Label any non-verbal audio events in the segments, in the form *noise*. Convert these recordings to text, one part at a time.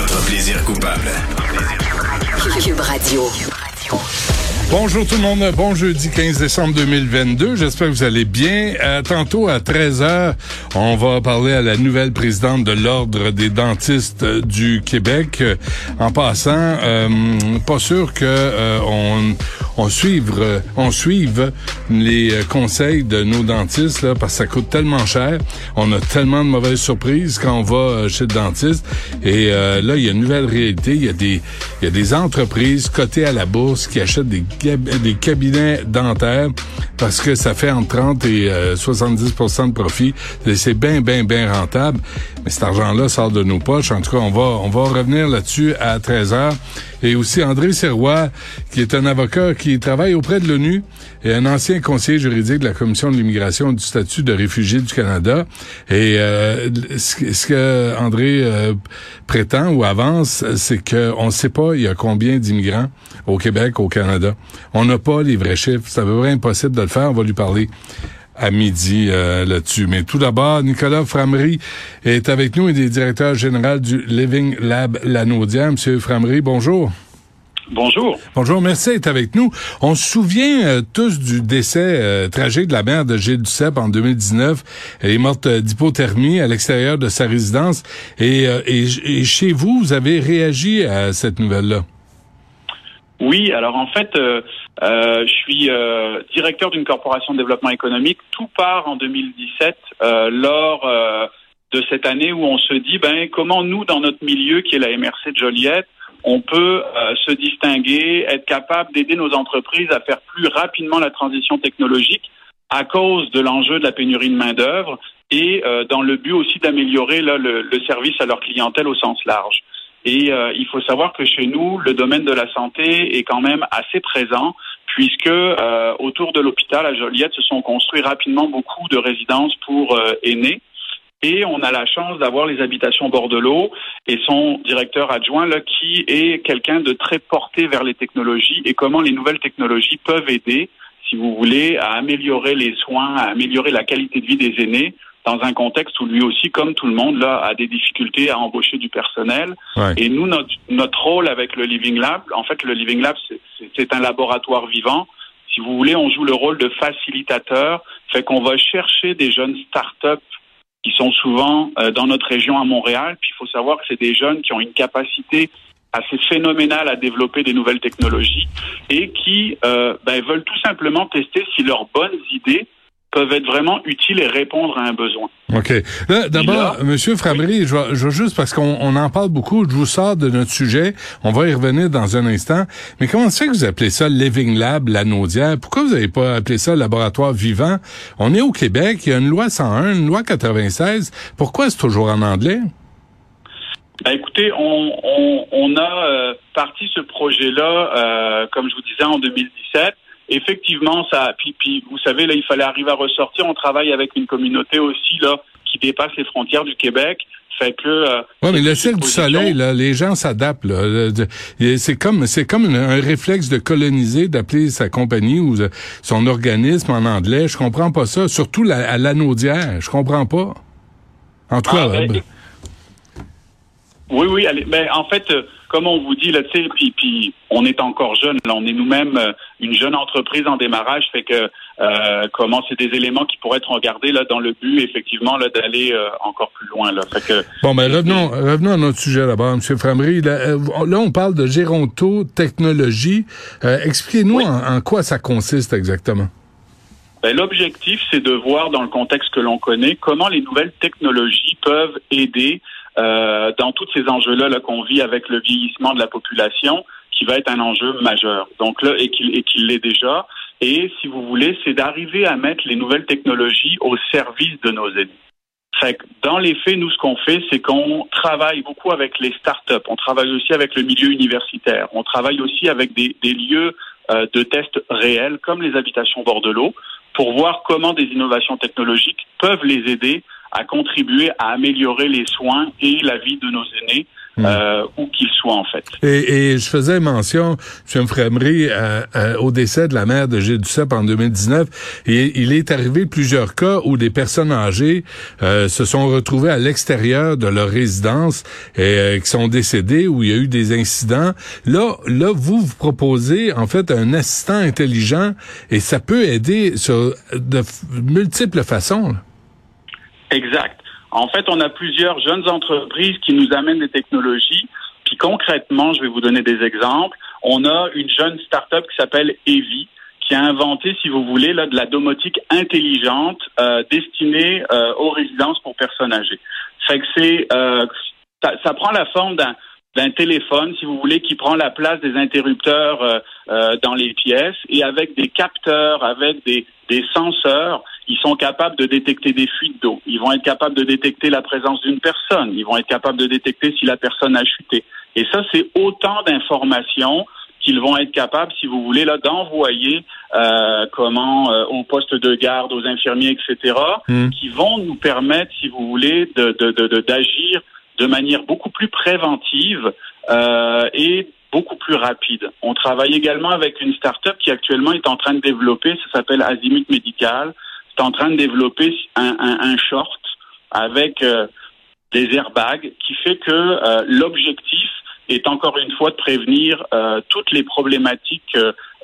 Votre plaisir coupable. Cube Radio. Bonjour tout le monde, bon jeudi 15 décembre 2022. J'espère que vous allez bien. Euh, tantôt à 13h, on va parler à la nouvelle présidente de l'Ordre des dentistes euh, du Québec. Euh, en passant, euh, pas sûr que euh, on, on suive euh, on suive les euh, conseils de nos dentistes là, parce que ça coûte tellement cher. On a tellement de mauvaises surprises quand on va euh, chez le dentiste. Et là, il y a une nouvelle réalité. Il y a des il y a des entreprises cotées à la bourse qui achètent des, des cabinets dentaires parce que ça fait entre 30 et euh, 70% de profit. C'est bien, bien, bien rentable. Mais cet argent-là sort de nos poches. En tout cas, on va, on va revenir là-dessus à 13 heures. Et aussi André Serrois, qui est un avocat qui travaille auprès de l'ONU et un ancien conseiller juridique de la Commission de l'immigration du statut de réfugié du Canada. Et euh, ce, que- ce que André euh, prétend ou avance, c'est qu'on ne sait pas il y a combien d'immigrants au Québec, au Canada. On n'a pas les vrais chiffres. C'est à peu près impossible de le faire. On va lui parler à midi euh, là-dessus. Mais tout d'abord, Nicolas Framery est avec nous. Il est directeur général du Living Lab Lanaudière. Monsieur Framery, bonjour. Bonjour. Bonjour, merci d'être avec nous. On se souvient euh, tous du décès euh, tragique de la mère de Gilles Duceppe en 2019. Elle est morte euh, d'hypothermie à l'extérieur de sa résidence. Et, euh, et, et chez vous, vous avez réagi à cette nouvelle-là? Oui, alors en fait, euh, euh, je suis euh, directeur d'une corporation de développement économique. Tout part en 2017, euh, lors euh, de cette année où on se dit, ben comment nous, dans notre milieu, qui est la MRC de Joliette, on peut euh, se distinguer, être capable d'aider nos entreprises à faire plus rapidement la transition technologique à cause de l'enjeu de la pénurie de main d'œuvre et dans le but aussi d'améliorer le, le service à leur clientèle au sens large. Et euh, il faut savoir que chez nous, le domaine de la santé est quand même assez présent, puisque euh, autour de l'hôpital à Joliette se sont construits rapidement beaucoup de résidences pour euh, aînés. Et on a la chance d'avoir les habitations bord de l'eau et son directeur adjoint là qui est quelqu'un de très porté vers les technologies et comment les nouvelles technologies peuvent aider, si vous voulez, à améliorer les soins, à améliorer la qualité de vie des aînés dans un contexte où lui aussi, comme tout le monde, là, a des difficultés à embaucher du personnel. Ouais. Et nous, notre, notre rôle avec le Living Lab, en fait, le Living Lab, c'est un laboratoire vivant. Si vous voulez, on joue le rôle de facilitateur, fait qu'on va chercher des jeunes start-up qui sont souvent euh, dans notre région à Montréal. Puis il faut savoir que c'est des jeunes qui ont une capacité assez phénoménale à développer des nouvelles technologies et qui euh, ben, veulent tout simplement tester si leurs bonnes idées peuvent être vraiment utiles et répondre à un besoin. OK. D'abord, Monsieur Framery, je, vais- je veux juste parce qu'on on en parle beaucoup, je vous sors de notre sujet, on va y revenir dans un instant. Mais comment ça que vous appelez ça Living Lab, la Naudière? Pourquoi vous n'avez pas appelé ça laboratoire vivant? On est au Québec, il y a une loi 101, une loi 96. Pourquoi c'est toujours en anglais? Ben, écoutez, on, on, on a euh, parti ce projet-là, euh, comme je vous disais, en 2017. Effectivement, ça. Puis, puis, vous savez, là, il fallait arriver à ressortir. On travaille avec une communauté aussi là qui dépasse les frontières du Québec. Fait que. euh, Oui, mais le ciel du soleil, là, les gens s'adaptent. C'est comme, c'est comme une- un réflexe de coloniser, d'appeler sa compagnie ou son organisme en anglais. Je comprends pas ça. Surtout la, à l'anaudière. Je comprends pas. En tout cas, Ah, ben, euh, Oui, oui. allez, ben, en fait, euh, comme on vous dit, là, tu sais, puis, puis on est encore jeune, là, on est nous-mêmes euh, une jeune entreprise en démarrage, fait que euh, comment c'est des éléments qui pourraient être regardés là dans le but, effectivement, là, d'aller euh, encore plus loin. Là. Fait que, bon, ben revenons, revenons à notre sujet là-bas, M. Framery. Là, là, on parle de Géronto Technologie. Expliquez-nous en, quoi ça consiste exactement. Ben, L'objectif, c'est de voir dans le contexte que l'on connaît comment les nouvelles technologies peuvent aider euh, dans tous ces enjeux-là -là, qu'on vit avec le vieillissement de la population, qui va être un enjeu majeur. Donc là, et qu'il l'est déjà. Et si vous voulez, c'est d'arriver à mettre les nouvelles technologies au service de nos aînés. Fait que dans les faits, nous, ce qu'on fait, c'est qu'on travaille beaucoup avec les startups. On travaille aussi avec le milieu universitaire. On travaille aussi avec des, des lieux euh, de tests réels, comme les habitations bord de l'eau, pour voir comment des innovations technologiques peuvent les aider à contribuer à améliorer les soins et la vie de nos aînés. Hmm. Euh, où qu'ils soient en fait. Et, et, je faisais mention, M. Framery, euh, euh, au décès de la mère de Gilles Duceppe en 2019. Et il est arrivé plusieurs cas où des personnes âgées euh, se sont retrouvées à l'extérieur de leur résidence et qui sont décédées, où il y a eu des incidents. Là, là, vous vous proposez en fait un assistant intelligent et ça peut aider sur de multiples façons. Exact. En fait, on a plusieurs jeunes entreprises qui nous amènent des technologies. Puis concrètement, je vais vous donner des exemples. On a une jeune start-up qui s'appelle Evi, qui a inventé, si vous voulez, là, de la domotique intelligente euh, destinée euh, aux résidences pour personnes âgées. Fait que c'est euh, ça, ça, prend la forme d'un d'un téléphone, si vous voulez, qui prend la place des interrupteurs euh, euh, dans les pièces et avec des capteurs, avec des, des senseurs, ils sont capables de détecter des fuites d'eau. Ils vont être capables de détecter la présence d'une personne. Ils vont être capables de détecter si la personne a chuté. Et ça, c'est autant d'informations qu'ils vont être capables, si vous voulez, là, d'envoyer euh, comment euh, aux postes de garde, aux infirmiers, etc., hmm. qui vont nous permettre, si vous voulez, de, d'agir de, manière beaucoup plus préventive euh, et beaucoup plus rapide. On travaille également avec une start-up qui actuellement est en train de développer, ça s'appelle Azimut Medical en train de développer un, short avec euh, des airbags qui fait que euh, l'objectif est encore une fois de prévenir euh, toutes les problématiques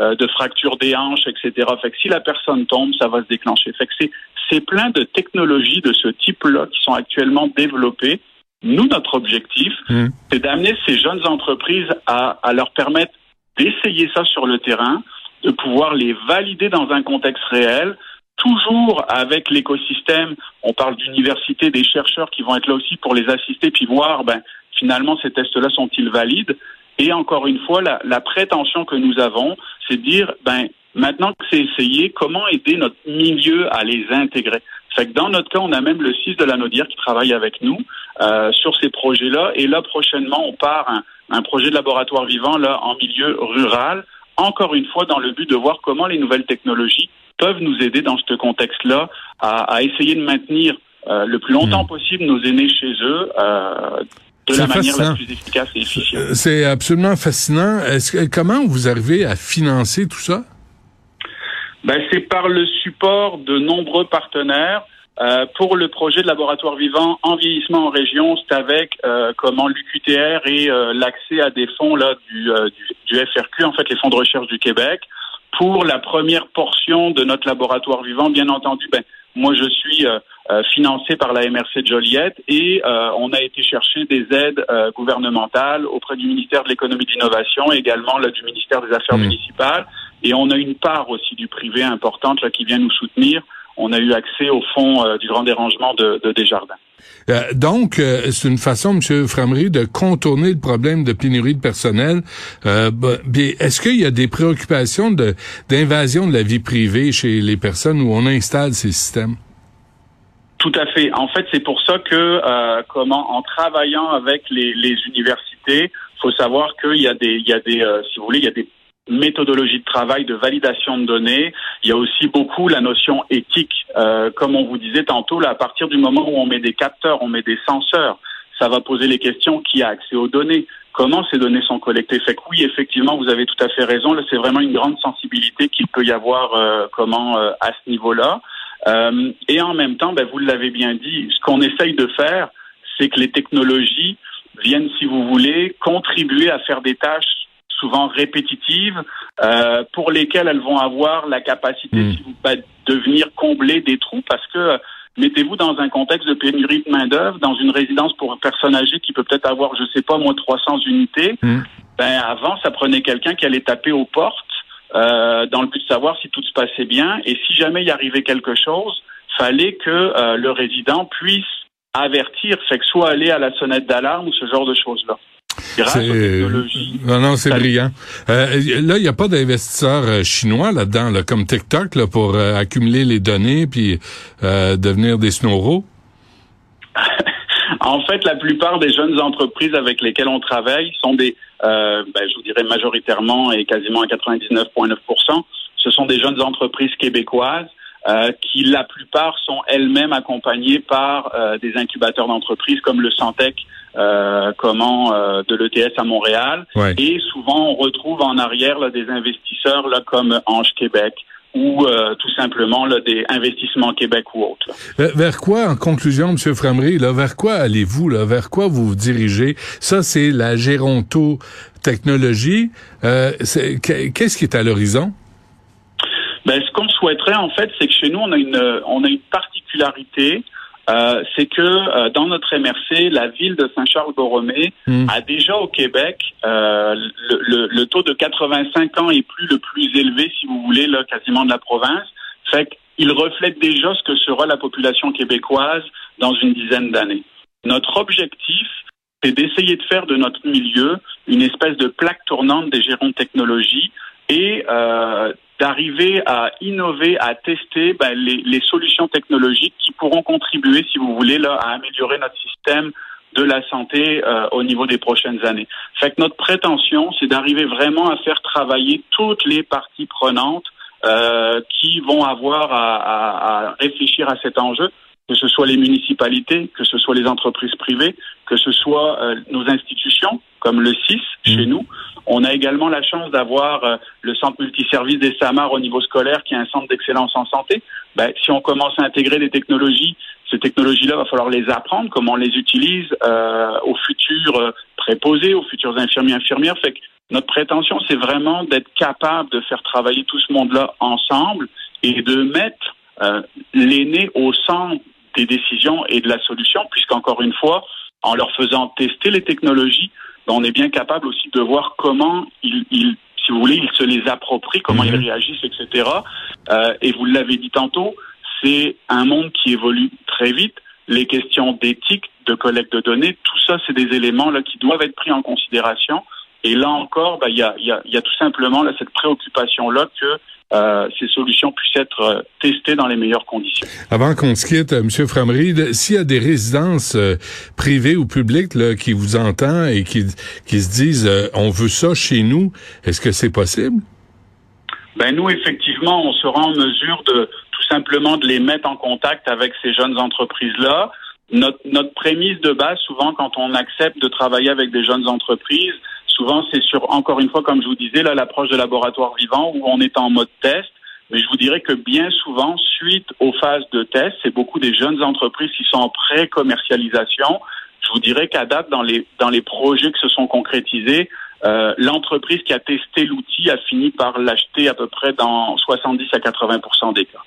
de fracture des hanches, etc. Fait que si la personne tombe, ça va se déclencher. Fait que c'est, c'est plein de technologies de ce type-là qui sont actuellement développées. Nous, notre objectif, mmh. c'est d'amener ces jeunes entreprises à, à leur permettre d'essayer ça sur le terrain, de pouvoir les valider dans un contexte réel, toujours avec l'écosystème. On parle d'université, des chercheurs qui vont être là aussi pour les assister, puis voir, ben, finalement, ces tests-là sont-ils valides? Et encore une fois, la, la prétention que nous avons, c'est de dire, ben, maintenant que c'est essayé, comment aider notre milieu à les intégrer? Fait que dans notre cas, on a même le 6 de la Naudière qui travaille avec nous euh, sur ces projets-là. Et là, prochainement, on part un, un projet de laboratoire vivant là en milieu rural, encore une fois dans le but de voir comment les nouvelles technologies peuvent nous aider dans ce contexte-là à, essayer de maintenir euh, le plus longtemps hmm. possible nos aînés chez eux. Euh, de la manière la plus efficace et efficiente. C'est absolument fascinant. Est-ce que, comment vous arrivez à financer tout ça? Ben, c'est par le support de nombreux partenaires. Euh, pour le projet de laboratoire vivant en vieillissement en région, c'est avec euh, comment l'UQTR et l'accès à des fonds là du, du, du, FRQ, en fait les fonds de recherche du Québec. Pour la première portion de notre laboratoire vivant, bien entendu, ben, moi je suis euh, euh, financé par la MRC de Joliette et euh, on a été chercher des aides gouvernementales auprès du ministère de l'économie et de l'innovation également là, du ministère des Affaires mmh. municipales. Et on a une part aussi du privé importante là, qui vient nous soutenir. On a eu accès au fonds du grand dérangement de, de Desjardins. Euh, donc, euh, c'est une façon, M. Framery, de contourner le problème de pénurie de personnel. Euh, Est-ce qu'il y a des préoccupations d'invasion de, la vie privée chez les personnes où on installe ces systèmes? Tout à fait. En fait, c'est pour ça que, euh, comment, en travaillant avec les, les universités, faut savoir qu'il y a des, il y a des, si vous voulez, il y a des méthodologie de travail, de validation de données. Il y a aussi beaucoup la notion éthique. Euh, comme on vous disait tantôt, là, à partir du moment où on met des capteurs, on met des senseurs, ça va poser les questions qui a accès aux données, comment ces données sont collectées? Fait que oui, effectivement, vous avez tout à fait raison. Là, c'est vraiment une grande sensibilité qu'il peut y avoir euh, comment euh, à ce niveau-là. Euh, et en même temps, ben, vous l'avez bien dit, ce qu'on essaye de faire, c'est que les technologies viennent, si vous voulez, contribuer à faire des tâches souvent répétitives euh, pour lesquelles elles vont avoir la capacité Mm. bah, de venir combler des trous parce que euh, mettez-vous dans un contexte de pénurie de main d'œuvre dans une résidence pour un personne âgée qui peut peut-être avoir je sais pas moins 300 unités Mm. ben avant ça prenait quelqu'un qui allait taper aux portes euh, dans le but de savoir si tout se passait bien et si jamais il arrivait quelque chose fallait que euh, le résident puisse avertir fait que soit aller à la sonnette d'alarme ou ce genre de choses là grâce aux C'est technologies non, non, c'est brillant. Euh, là, il n'y a pas d'investisseurs euh, chinois là-dedans, là, comme TikTok, là, pour euh, accumuler les données puis euh, devenir des snowros. *laughs* En fait, la plupart des jeunes entreprises avec lesquelles on travaille sont des, euh, ben, je vous dirais majoritairement et quasiment à 99,9 ce sont des jeunes entreprises québécoises euh, qui, la plupart, sont elles-mêmes accompagnées par euh, des incubateurs d'entreprises comme le Santec, euh, comment euh, de l'ETS à Montréal. Ouais. Et souvent, on retrouve en arrière là, des investisseurs là, comme Ange Québec ou euh, tout simplement là, des investissements Québec ou autres. Euh, Vers quoi, en conclusion, M. Framery, là, vers quoi allez-vous, là, vers quoi vous vous dirigez? Ça, c'est la géronto-technologie. Euh, c'est- qu'est- Qu'est-ce qui est à l'horizon? Ben, ce qu'on souhaiterait en fait, c'est que chez nous, on a une, on a une particularité, euh, c'est que euh, dans notre MRC, la ville de Saint-Charles-Borromée Hmm. a déjà au Québec euh, le, le- le taux de 85 ans et plus le plus élevé, si vous voulez, là, quasiment de la province. Fait qu'il reflète déjà ce que sera la population québécoise dans une dizaine d'années. Notre objectif, c'est d'essayer de faire de notre milieu une espèce de plaque tournante des gérants de technologie et euh, d'arriver à innover, à tester ben, les, les solutions technologiques qui pourront contribuer, si vous voulez, là, à améliorer notre système de la santé euh, au niveau des prochaines années. Fait que notre prétention, c'est d'arriver vraiment à faire travailler toutes les parties prenantes euh, qui vont avoir à, à- à réfléchir à cet enjeu, que ce soit les municipalités, que ce soit les entreprises privées, que ce soit euh, nos institutions, comme le CIS chez nous. On a également la chance d'avoir euh, le centre multiservice des SAMAR au niveau scolaire, qui est un centre d'excellence en santé. Ben, si on commence à intégrer des technologies, ces technologies-là, va falloir les apprendre, comment on les utilise euh, aux futurs euh, préposés, aux futurs infirmiers, infirmières. Fait que notre prétention, c'est vraiment d'être capable de faire travailler tout ce monde-là ensemble et de mettre euh, l'aîné au centre des décisions et de la solution, puisqu'encore une fois, en leur faisant tester les technologies, ben, on est bien capable aussi de voir comment ils, ils si vous voulez, ils se les approprient, comment Mhm. ils réagissent, etc. Euh, et vous l'avez dit tantôt, c'est un monde qui évolue très vite. Les questions d'éthique, de collecte de données, tout ça, c'est des éléments là qui doivent être pris en considération. Et là encore, ben, il y, a, y, a, y a tout simplement là, cette préoccupation-là que euh, ces solutions puissent être euh, testées dans les meilleures conditions. Avant qu'on se quitte, euh, M. Framery, s'il y a des résidences euh, privées ou publiques là, qui vous entendent et qui, qui se disent euh, on veut ça chez nous, est-ce que c'est possible? Ben nous, effectivement, on sera en mesure de tout simplement de les mettre en contact avec ces jeunes entreprises-là. Notre, notre prémisse de base, souvent, quand on accepte de travailler avec des jeunes entreprises, souvent c'est sur, encore une fois, comme je vous disais, là, l'approche de laboratoire vivant où on est en mode test. Mais je vous dirais que bien souvent, suite aux phases de test, c'est beaucoup des jeunes entreprises qui sont en pré-commercialisation. Je vous dirais qu'à date, dans les, dans les projets qui se sont concrétisés, euh, l'entreprise qui a testé l'outil a fini par l'acheter à peu près dans 70 à 80 des cas.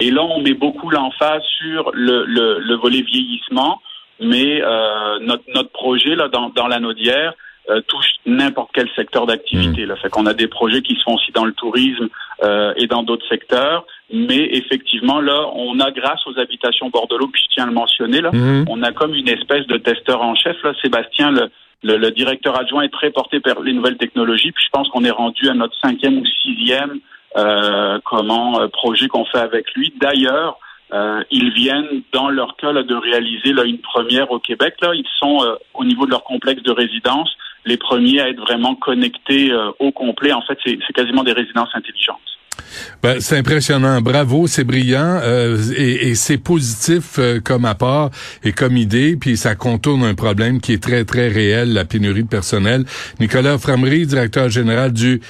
Et là, on met beaucoup l'emphase sur le, le, le volet vieillissement, mais euh, notre, notre projet là dans, dans la Naudière euh, touche n'importe quel secteur d'activité. Là, fait qu'on a des projets qui se font aussi dans le tourisme euh, et dans d'autres secteurs, mais effectivement là, on a grâce aux habitations Bordelot, puis je tiens à le mentionner là, Mhm. on a comme une espèce de testeur en chef là, Sébastien le le, le directeur adjoint est très porté par les nouvelles technologies. Puis je pense qu'on est rendu à notre cinquième ou sixième euh, comment euh, projet qu'on fait avec lui. D'ailleurs, euh, ils viennent dans leur cas là, de réaliser là, une première au Québec. Là, ils sont euh, au niveau de leur complexe de résidence les premiers à être vraiment connectés euh, au complet. En fait, c'est quasiment des résidences intelligentes. Ben, c'est impressionnant. Bravo, c'est brillant euh, et, et c'est positif euh, comme apport et comme idée. Puis ça contourne un problème qui est très, très réel, la pénurie de personnel. Nicolas Framery, directeur général du